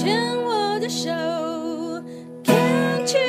牵我的手，Can't choose。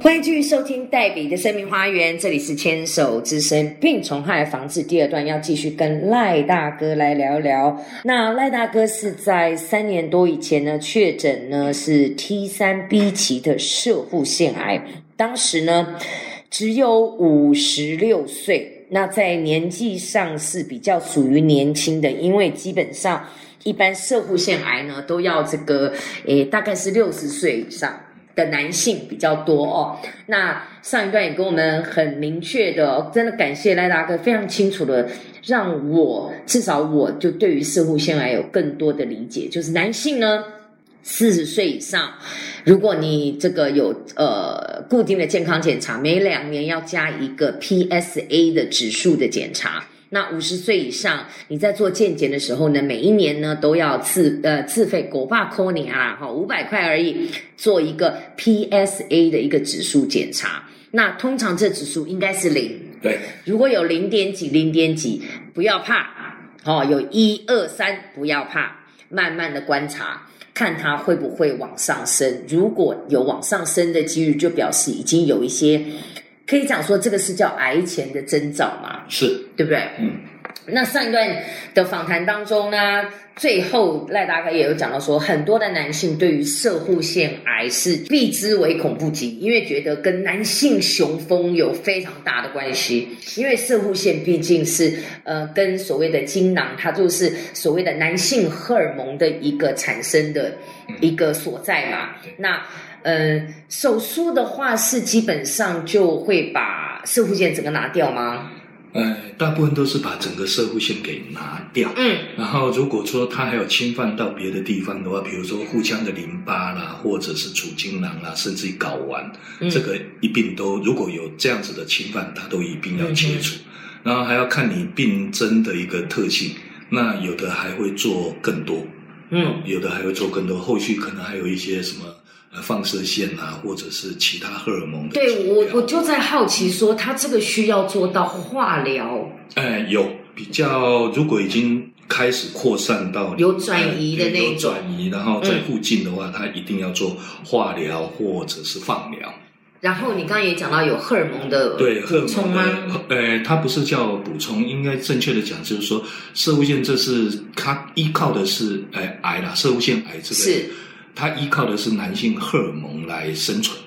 欢迎继续收听黛比的生命花园，这里是牵手之声病虫害防治第二段，要继续跟赖大哥来聊聊。那赖大哥是在三年多以前呢，确诊呢是 T 三 B 期的射护腺癌，当时呢只有五十六岁，那在年纪上是比较属于年轻的，因为基本上一般射护腺癌呢都要这个诶大概是六十岁以上。的男性比较多哦。那上一段也跟我们很明确的、真的感谢赖大哥，非常清楚的让我至少我就对于射护腺癌有更多的理解，就是男性呢。四十岁以上，如果你这个有呃固定的健康检查，每两年要加一个 PSA 的指数的检查。那五十岁以上，你在做健检的时候呢，每一年呢都要自呃自费狗爸扣你啊，哈五百块而已，做一个 PSA 的一个指数检查。那通常这指数应该是零，对，如果有零点几、零点几，不要怕，哦，有一二三，不要怕，慢慢的观察，看它会不会往上升。如果有往上升的几率，就表示已经有一些，可以讲说这个是叫癌前的征兆嘛，是，对不对？嗯，那上一段的访谈当中呢，最后赖大哥也有讲到说，很多的男性对于射护腺癌是避之唯恐不及，因为觉得跟男性雄风有非常大的关系。因为射护腺毕竟是呃跟所谓的精囊，它就是所谓的男性荷尔蒙的一个产生的一个所在嘛。那呃手术的话是基本上就会把射护腺整个拿掉吗？呃，大部分都是把整个社会性给拿掉。嗯然后，如果说它还有侵犯到别的地方的话，比如说腹腔的淋巴啦，或者是储精囊啦，甚至于睾丸，嗯这个一并都如果有这样子的侵犯，它都一并要切除。嗯然后还要看你病征的一个特性，那有的还会做更多，嗯有的还会做更多，后续可能还有一些什么呃放射线啊，或者是其他荷尔蒙的对。我我就在好奇说，他这个需要做到化疗，哎，有比较，如果已经开始扩散到有转移的那种转移，然后在附近的话，它一定要做化疗或者是放疗。然后你刚刚也讲到有荷尔蒙的对，荷尔补充蒙吗？呃，它不是叫补充，应该正确的讲就是说，射物腺这是它依靠的是，呃，癌啦，射物腺癌这个是它依靠的是男性荷尔蒙来生存。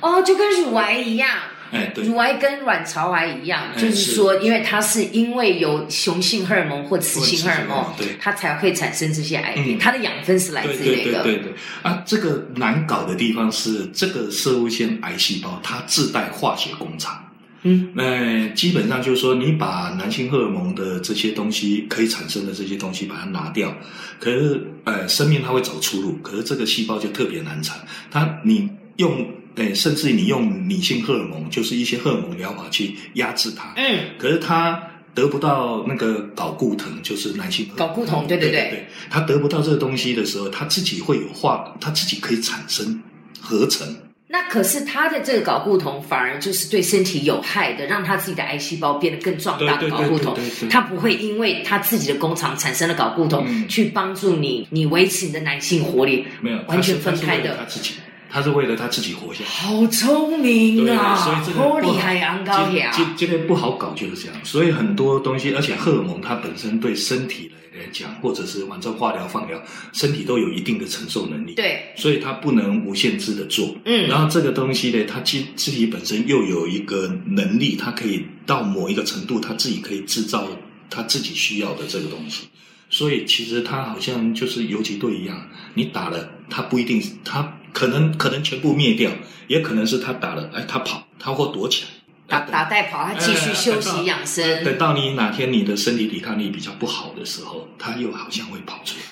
哦，就跟乳癌一样，哎，对，乳癌跟卵巢癌一样，哎就是是。说，因为它是因为有雄性荷尔蒙或雌性荷尔蒙对，它才会产生这些癌变，嗯。它的养分是来对自那个，对对对对啊，这个难搞的地方是这个射物腺癌细胞它自带化学工厂。嗯。那基本上就是说，你把男性荷尔蒙的这些东西可以产生的这些东西把它拿掉，可是呃，生命它会找出路，可是这个细胞就特别难产。它你用呃，甚至你用女性荷尔蒙，就是一些荷尔蒙疗法去压制它，嗯，可是它得不到那个睾固酮，就是男性睾固酮对对对对对，它得不到这个东西的时候，它自己会有化，它自己可以产生合成。那可是它的这个睾固酮反而就是对身体有害的，让它自己的癌细胞变得更壮大睾固酮它不会因为它自己的工厂产生了睾固酮，嗯去帮助你你维持你的男性活力，没有，完全分开的它自己，他是为了他自己活下来。好聪明，啊！所以这个好不好厉害，昂高这呀！这这个不好搞，就是这样。所以很多东西，而且荷尔蒙它本身对身体来来讲，或者是反正化疗、放疗，身体都有一定的承受能力。，对，所以它不能无限制的做。嗯然后这个东西呢，它自自己本身又有一个能力，它可以到某一个程度，它自己可以制造它自己需要的这个东西。所以其实它好像就是游击队一样，你打了，它不一定，它可能可能全部灭掉，也可能是他打了，哎，他跑，他或躲起来。打打带跑，他继续休息养生。等到你哪天你的身体抵抗力比较不好的时候，他又好像会跑出来。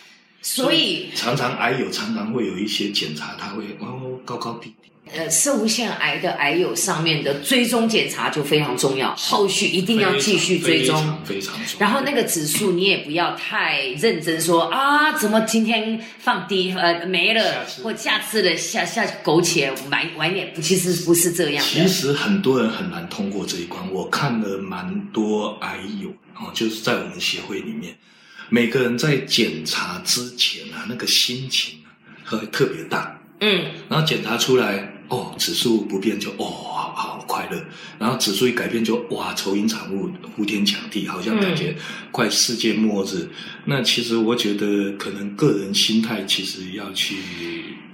所以常常癌友常常会有一些检查，他会哦高高低低，呃，射物腺癌的癌友上面的追踪检查就非常重要，后续一定要继续追踪。非常非常重要。然后那个指数你也不要太认真说啊，怎么今天放低呃没了下，或下次的下下苟且晚晚一点，其实不是这样其。实很多人很难通过这一关。我看了蛮多癌友哦，就是在我们协会里面，每个人在检查之前啊，那个心情啊会特别大。嗯，然后检查出来，哦，指数不变就哦，好好快乐。然后指数一改变就哇，愁云惨雾，呼天抢地，好像感觉快世界末日。那其实我觉得，可能个人心态其实要去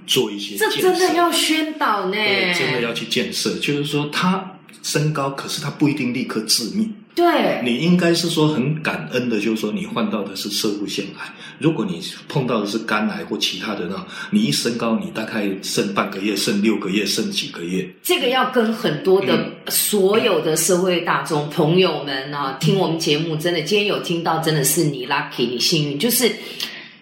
做一些这建设。真的要宣导呢，对，真的要去建设，就是说他升高，可是他不一定立刻致命。对你应该是说很感恩的，就是说你患到的是射物腺癌。如果你碰到的是肝癌或其他的呢，你一升高，你大概剩半个月、剩六个月、剩几个月。这个要跟很多的所有的社会大众朋友们啊，听我们节目，真的今天有听到，真的是你 lucky，你幸运，就是。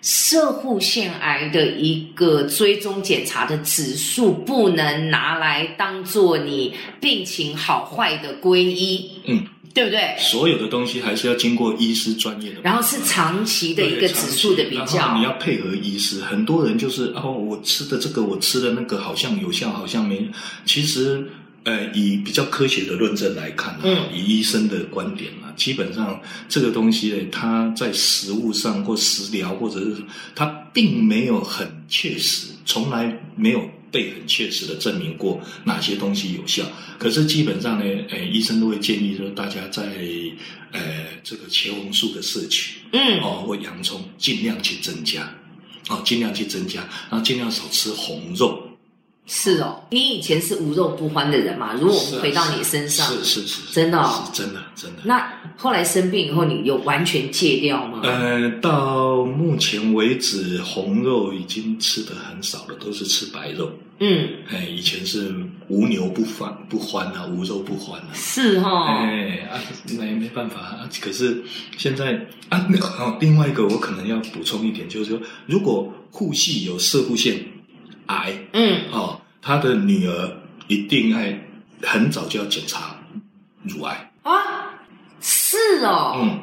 射护腺癌的一个追踪检查的指数，不能拿来当做你病情好坏的归一，嗯，对不对？所有的东西还是要经过医师专业的，然后是长期的一个指数的比然较，你要配合医师。很多人就是哦，我吃的这个，我吃的那个好像有效，好像没。其实，呃，以比较科学的论证来看、啊，嗯以医生的观点啊，基本上这个东西呢，它在食物上或食疗，或者是它并没有很确实，从来没有。被很确实的证明过哪些东西有效，可是基本上呢，呃，医生都会建议说，大家在呃这个茄红素的摄取，嗯，哦，或洋葱尽量去增加，哦，尽量去增加，然后尽量少吃红肉。是哦。你以前是无肉不欢的人嘛？如果我们回到你身上，是是是，真的哦是真的真的。那后来生病以后，你有完全戒掉吗？呃，到目前为止，红肉已经吃的很少了，都是吃白肉。嗯，哎，以前是无牛不欢不欢啊，无肉不欢啊。是哦。哎啊，那也没办法啊。可是现在啊，另外一个我可能要补充一点，就是说，如果护系有射护腺癌嗯，哦，他的女儿一定爱很早就要检查乳癌。啊，是哦。嗯，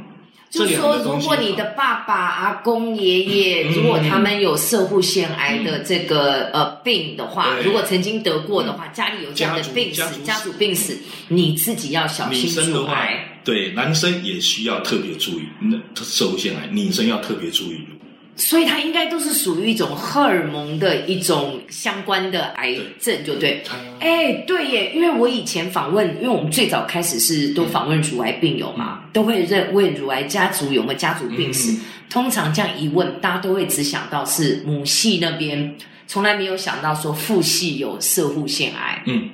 就是说，如果你的爸爸、阿公、爷爷，嗯如果他们有射护腺癌的这个呃病的话，如果曾经得过的话，家里有这样的病史家、族病史，你自己要小心的话乳癌。，对男生也需要特别注意，那射护腺癌，女生要特别注意。所以它应该都是属于一种荷尔蒙的一种相关的癌症，就对。它哎，对耶，因为我以前访问，因为我们最早开始是都访问乳癌病友嘛，都会认问乳癌家族有没有家族病史。嗯通常这样一问，大家都会只想到是母系那边，从来没有想到说父系有射护腺癌。嗯，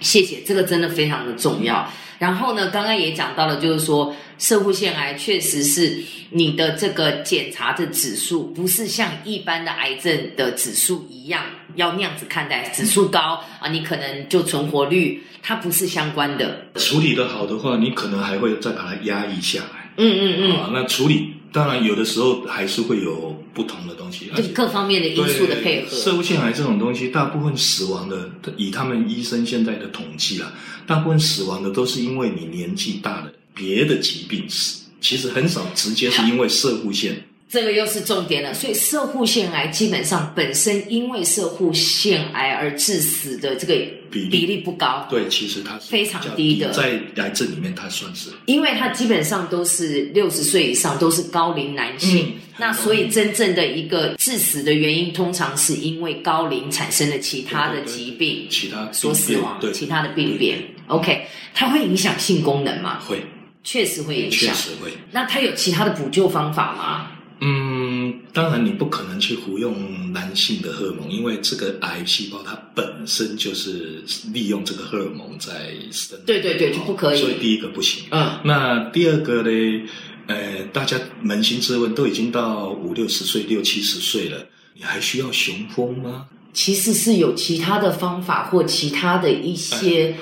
谢谢，这个真的非常的重要。然后呢，刚刚也讲到了，就是说射护腺癌确实是你的这个检查的指数，不是像一般的癌症的指数一样要那样子看待，指数高啊，你可能就存活率，它不是相关的。处理的好的话，你可能还会再把它压抑下来。嗯嗯嗯，啊，那处理当然有的时候还是会有不同的东西，而且就各方面的因素的配合。射物腺癌这种东西，大部分死亡的，以他们医生现在的统计啊，大部分死亡的都是因为你年纪大了，别的疾病死，其实很少直接是因为射物腺。这个又是重点了，所以射护腺癌基本上本身因为射护腺癌而致死的这个比例不高，对，其实它是非常低的在癌症里面它算是因为它基本上都是六十岁以上，都是高龄男性。嗯那所以真正的一个致死的原因，通常是因为高龄产生了其他的疾病其他所死亡，对，其他的病变。OK，它会影响性功能吗？会，确实会影响。确实会。那它有其他的补救方法吗？嗯，当然你不可能去服用男性的荷尔蒙，因为这个癌细胞它本身就是利用这个荷尔蒙在生。对对对，就不可以。所以第一个不行。嗯，那第二个呢？呃，大家扪心自问，都已经到五六十岁、六七十岁了，你还需要雄风吗？其实是有其他的方法或其他的一些，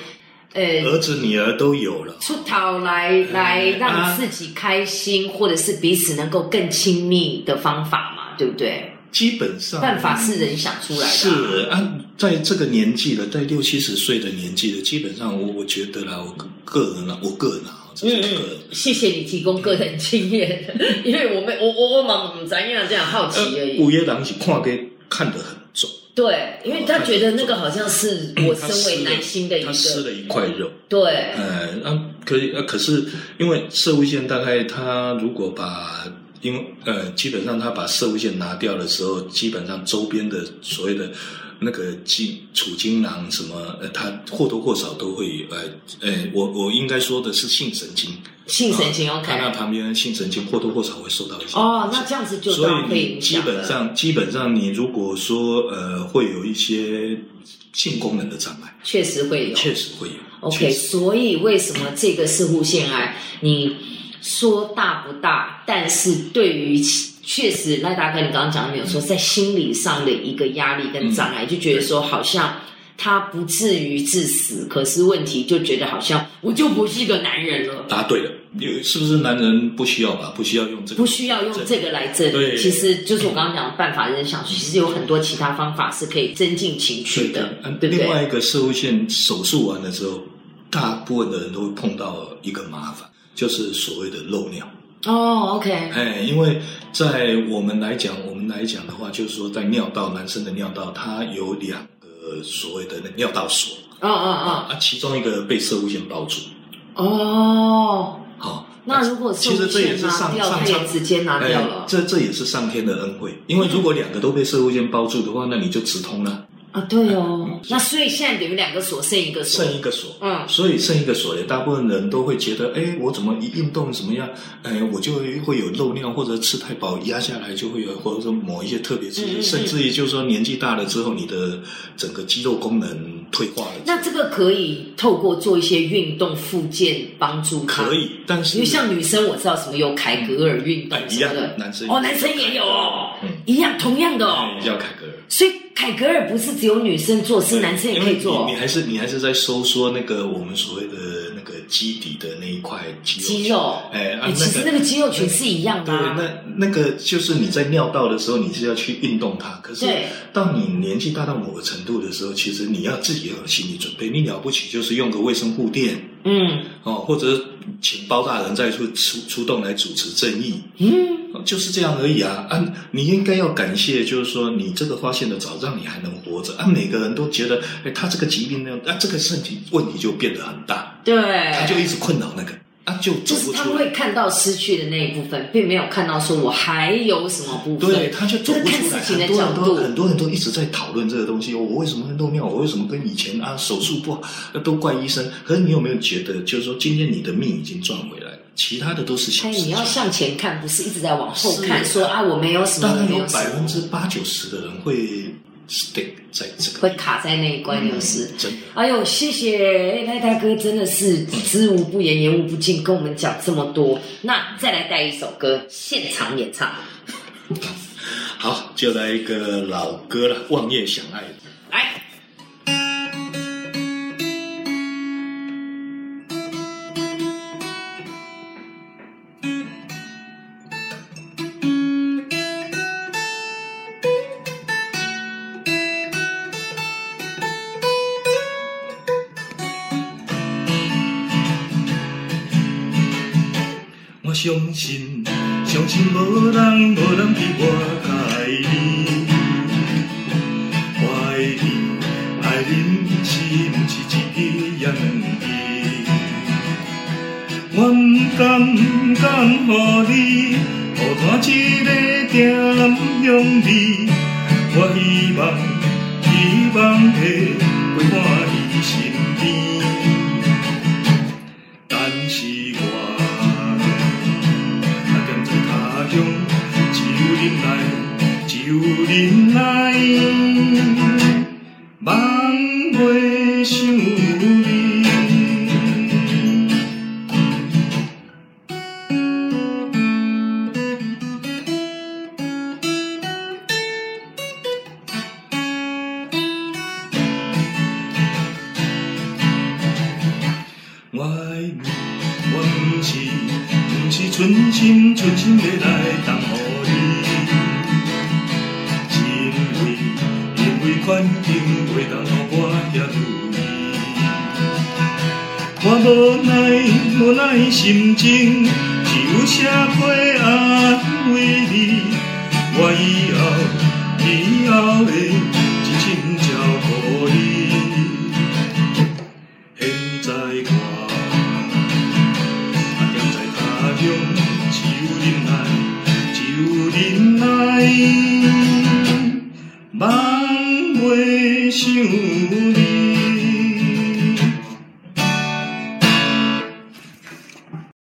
呃，儿子、女儿都有了。出逃来来让自己开心，或者是彼此能够更亲密的方法嘛？对不对？基本上办法是人想出来的啊、是啊，在这个年纪了，在六七十岁的年纪了，基本上我我觉得啦，我个个人啦，我个人啊，嗯嗯，谢谢你提供个人经验，因为我们我我我忙唔咱样这样好奇而已。五月郎是看给看得很重，对，因为他觉得那个好像是我身为男性的一他撕个，了一块肉，对，呃，啊，可以，呃，可是因为射物线大概他如果把，因为呃，基本上他把射物线拿掉的时候，基本上周边的所谓的那个精储精囊什么，呃，它或多或少都会，呃，呃，我我应该说的是性神经，性神经啊 OK 它那旁边的性神经或多或少会受到一些哦那这样子就所以你基。本上基本上你如果说呃会有一些性功能的障碍，确实会有。确实会有。OK，所以为什么这个射护腺癌，你说大不大，但是对于其确实赖大哥你刚刚讲的没有说，在心理上的一个压力跟障碍，就觉得说好像他不至于致死，可是问题就觉得好像我就不是一个男人了。答对了，有是不是男人不需要吧？不需要用这个，不需要用这个来证对其实就是我刚刚讲的办法，人想，其实有很多其他方法是可以增进情趣的，嗯对不对？另外一个射物线手术完了之后，大部分的人都会碰到一个麻烦，就是所谓的漏尿。哦，OK，哎，因为在我们来讲，我们来讲的话，就是说在尿道，男生的尿道它有两个所谓的尿道锁啊啊啊，啊其中一个被射物线包住。哦，哦。好，那如果其实这也是上上苍直接拿掉哎了这这也是上天的恩惠，因为如果两个都被射物线包住的话，那你就直通了，啊，对哦。那所以现在等于两个锁剩一个锁，剩一个锁。嗯，所以剩一个锁也，大部分人都会觉得，哎，我怎么一运动怎么样，哎，我就会有漏尿，或者吃太饱压下来就会有，或者说某一些特别刺激，嗯嗯嗯甚至于就是说年纪大了之后，你的整个肌肉功能退化了。那这个可以透过做一些运动复健帮助他。可，以，但是因为像女生我知道什么有凯格尔运动哎一样的，男生哦，男生也有哦，嗯一样同样的哦。哎叫凯格尔。所以凯格尔不是只有女生做，是男生也可以做你你还是你还是在收缩那个我们所谓的那个基底的那一块肌肉。肌肉。哎，其实那个肌肉群是一样的对，啊。那那个就是你在尿道的时候，你是要去运动它。可是对到你年纪大到某个程度的时候，其实你要自己要有心理准备。你了不起就是用个卫生护垫嗯哦，或者请包大人再出出出动来主持正义，嗯，就是这样而已啊！啊，你应该要感谢，就是说你这个发现的早，让你还能活着啊！每个人都觉得，哎，他这个疾病呢，啊，这个身体问题就变得很大，对。他就一直困扰那个啊，就走就是他们不出来。会看到失去的那一部分，并没有看到说我还有什么部分。对，他就走不出来。很多角度。人都很多人都一直在讨论这个东西。我为什么会漏尿？我为什么跟以前啊手术不好？那都怪医生。可是你有没有觉得，就是说今天你的命已经赚回来了，其他的都是小哎，事情。你要向前看，不是一直在往后看，说啊我没有什么，大概有百分，之八九十的人会 stick 在这个会卡在那一关，有是。真的。哎呦，谢谢赖大哥，真的是知无不言，言无不尽，跟我们讲这么多。那再来带一首歌，现场演唱，好，就来一个老歌了，《望夜想爱》。相信，相信无人无人比我爱你。我爱你，爱你是毋是一支也两支？我毋甘毋甘，予你孤单一个定向你。我希望，希望陪陪伴你身忍耐，只有忍耐，望袂想你。我爱你，我毋是，毋是存心存心要来等候你。苦难心情，只有写批安慰你。我以后，以后的。